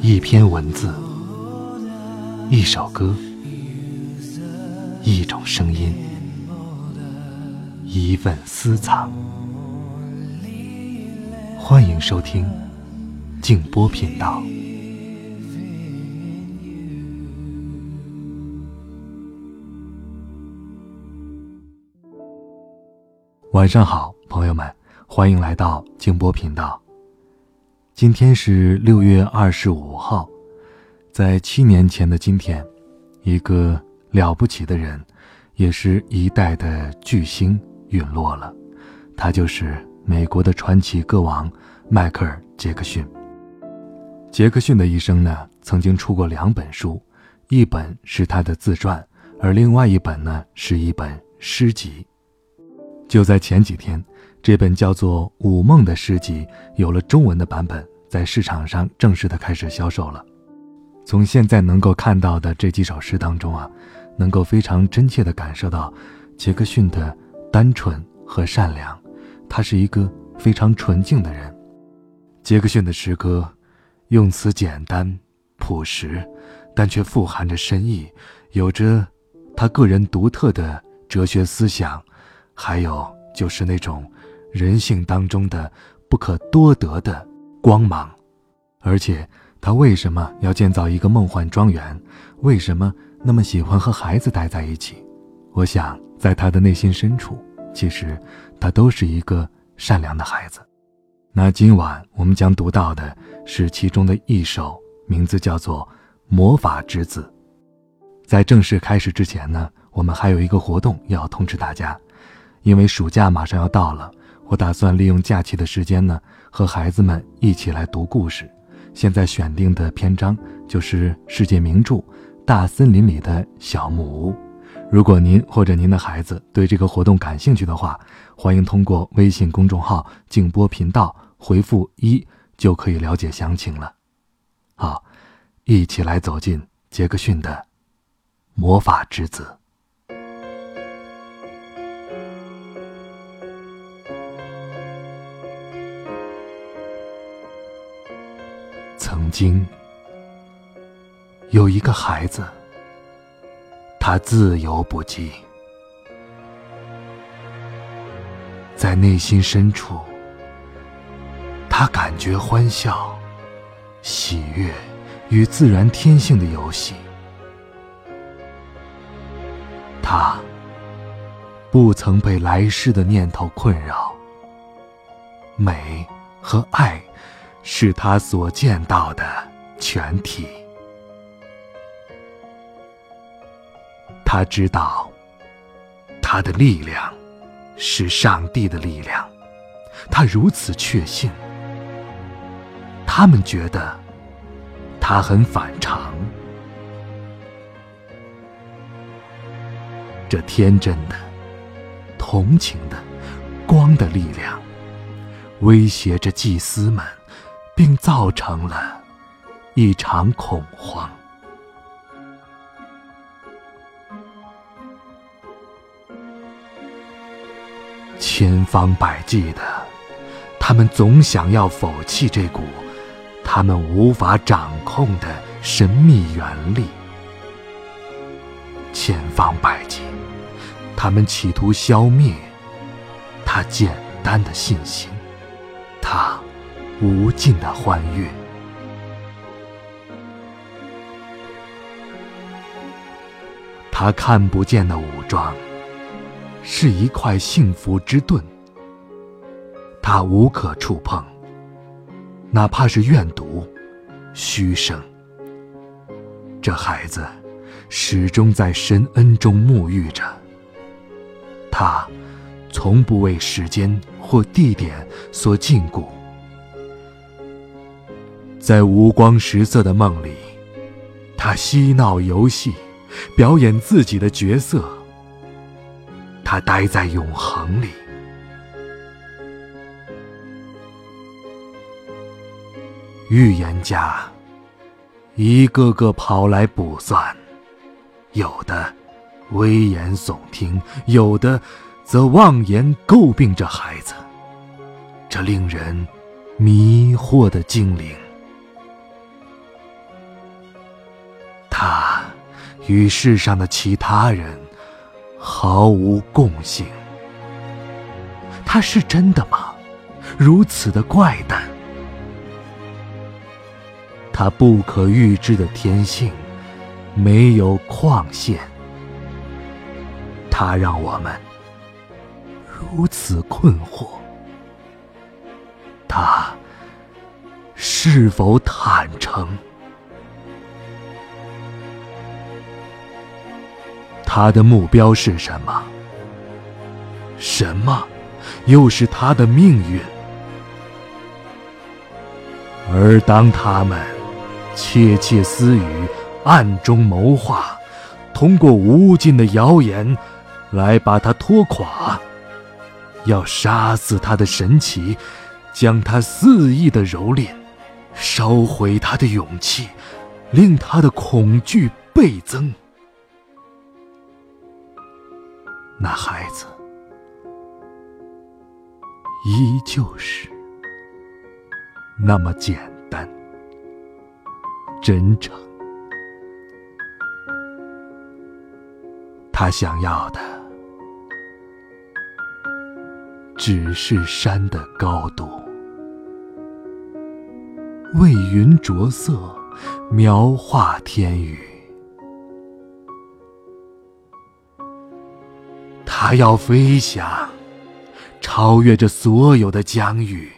一篇文字，一首歌，一种声音，一份私藏。欢迎收听静波频道。晚上好，朋友们，欢迎来到静波频道。今天是六月二十五号，在七年前的今天，一个了不起的人，也是一代的巨星陨落了。他就是美国的传奇歌王迈克尔·杰克逊。杰克逊的一生呢，曾经出过两本书，一本是他的自传，而另外一本呢，是一本诗集。就在前几天，这本叫做《午梦》的诗集有了中文的版本，在市场上正式的开始销售了。从现在能够看到的这几首诗当中啊，能够非常真切的感受到杰克逊的单纯和善良。他是一个非常纯净的人。杰克逊的诗歌用词简单朴实，但却富含着深意，有着他个人独特的哲学思想。还有就是那种人性当中的不可多得的光芒，而且他为什么要建造一个梦幻庄园？为什么那么喜欢和孩子待在一起？我想，在他的内心深处，其实他都是一个善良的孩子。那今晚我们将读到的是其中的一首，名字叫做《魔法之子》。在正式开始之前呢，我们还有一个活动要通知大家。因为暑假马上要到了，我打算利用假期的时间呢，和孩子们一起来读故事。现在选定的篇章就是世界名著《大森林里的小木屋》。如果您或者您的孩子对这个活动感兴趣的话，欢迎通过微信公众号“静波频道”回复一，就可以了解详情了。好，一起来走进杰克逊的魔法之子。曾经有一个孩子，他自由不羁，在内心深处，他感觉欢笑、喜悦与自然天性的游戏。他不曾被来世的念头困扰，美和爱。是他所见到的全体。他知道，他的力量是上帝的力量。他如此确信。他们觉得他很反常。这天真的、同情的、光的力量，威胁着祭司们。并造成了一场恐慌。千方百计的，他们总想要否弃这股他们无法掌控的神秘原力。千方百计，他们企图消灭他简单的信心。他。无尽的欢悦。他看不见的武装，是一块幸福之盾。他无可触碰，哪怕是怨毒、虚声。这孩子始终在神恩中沐浴着。他从不为时间或地点所禁锢。在五光十色的梦里，他嬉闹游戏，表演自己的角色。他待在永恒里。预言家一个个跑来卜算，有的危言耸听，有的则妄言诟病着孩子。这令人迷惑的精灵。他与世上的其他人毫无共性。他是真的吗？如此的怪诞。他不可预知的天性，没有框线。他让我们如此困惑。他是否坦诚？他的目标是什么？什么又是他的命运？而当他们窃窃私语、暗中谋划，通过无尽的谣言来把他拖垮，要杀死他的神奇，将他肆意的蹂躏，烧毁他的勇气，令他的恐惧倍增。那孩子依旧是那么简单、真诚。他想要的只是山的高度，为云着色，描画天宇。他要飞翔，超越着所有的疆域，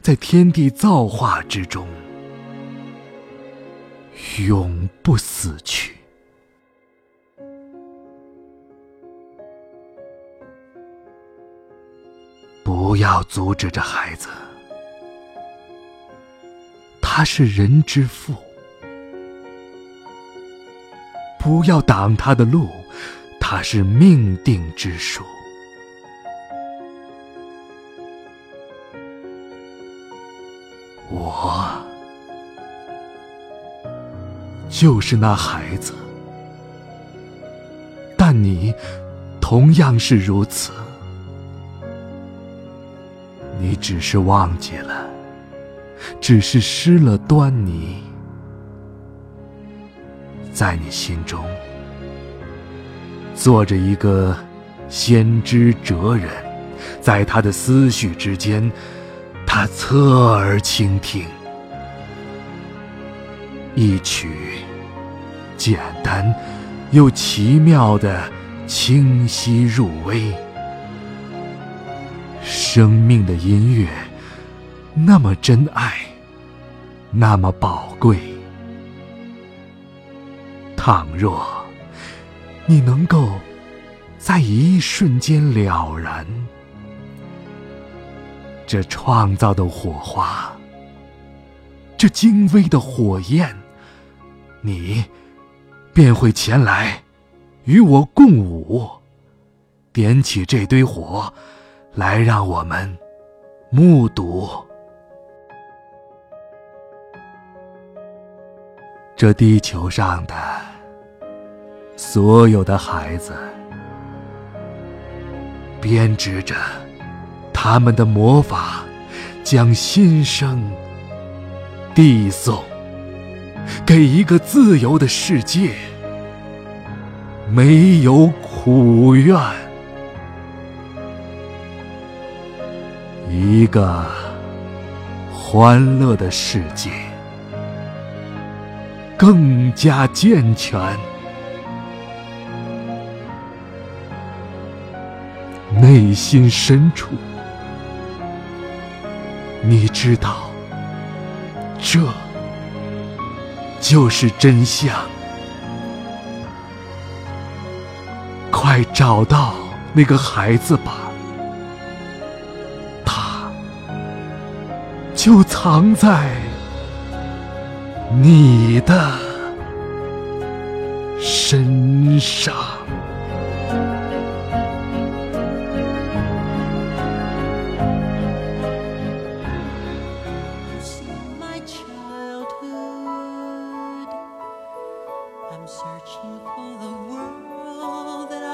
在天地造化之中，永不死去。不要阻止这孩子，他是人之父。不要挡他的路。它是命定之数，我就是那孩子，但你同样是如此。你只是忘记了，只是失了端倪，在你心中。坐着一个先知哲人，在他的思绪之间，他侧耳倾听，一曲简单又奇妙的清晰入微，生命的音乐，那么真爱，那么宝贵。倘若。你能够在一瞬间了然，这创造的火花，这精微的火焰，你便会前来与我共舞，点起这堆火，来让我们目睹这地球上的。所有的孩子编织着他们的魔法，将新生递送给一个自由的世界，没有苦怨，一个欢乐的世界，更加健全。内心深处，你知道，这就是真相。快找到那个孩子吧，他就藏在你的身上。Searching for the world that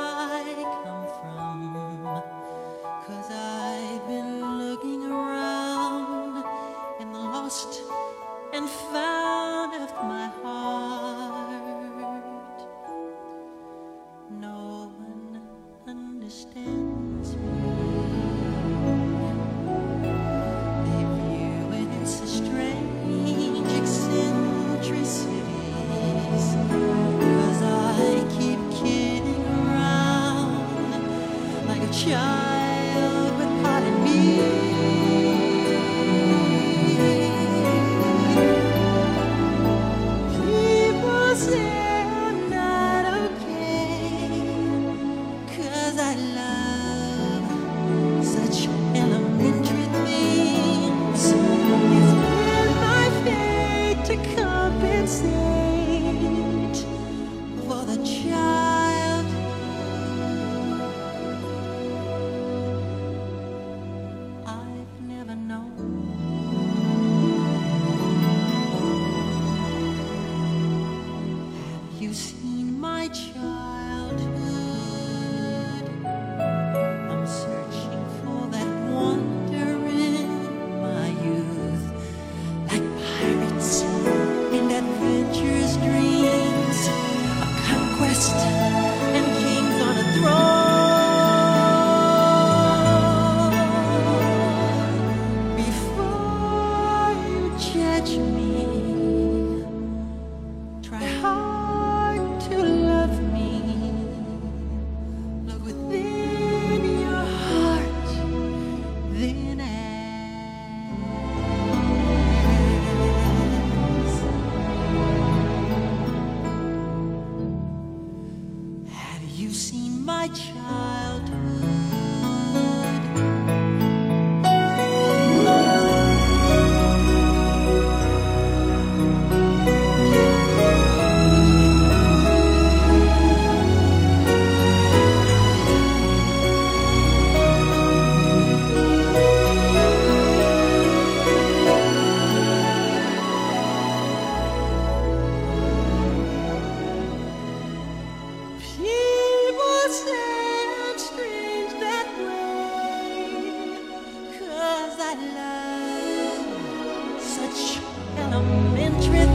try. Love such elementary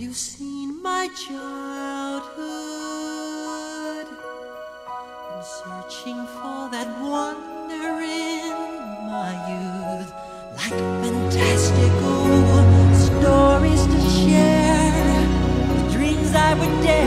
you seen my childhood? I'm searching for that wonder in my youth, like fantastical stories to share, the dreams I would dare.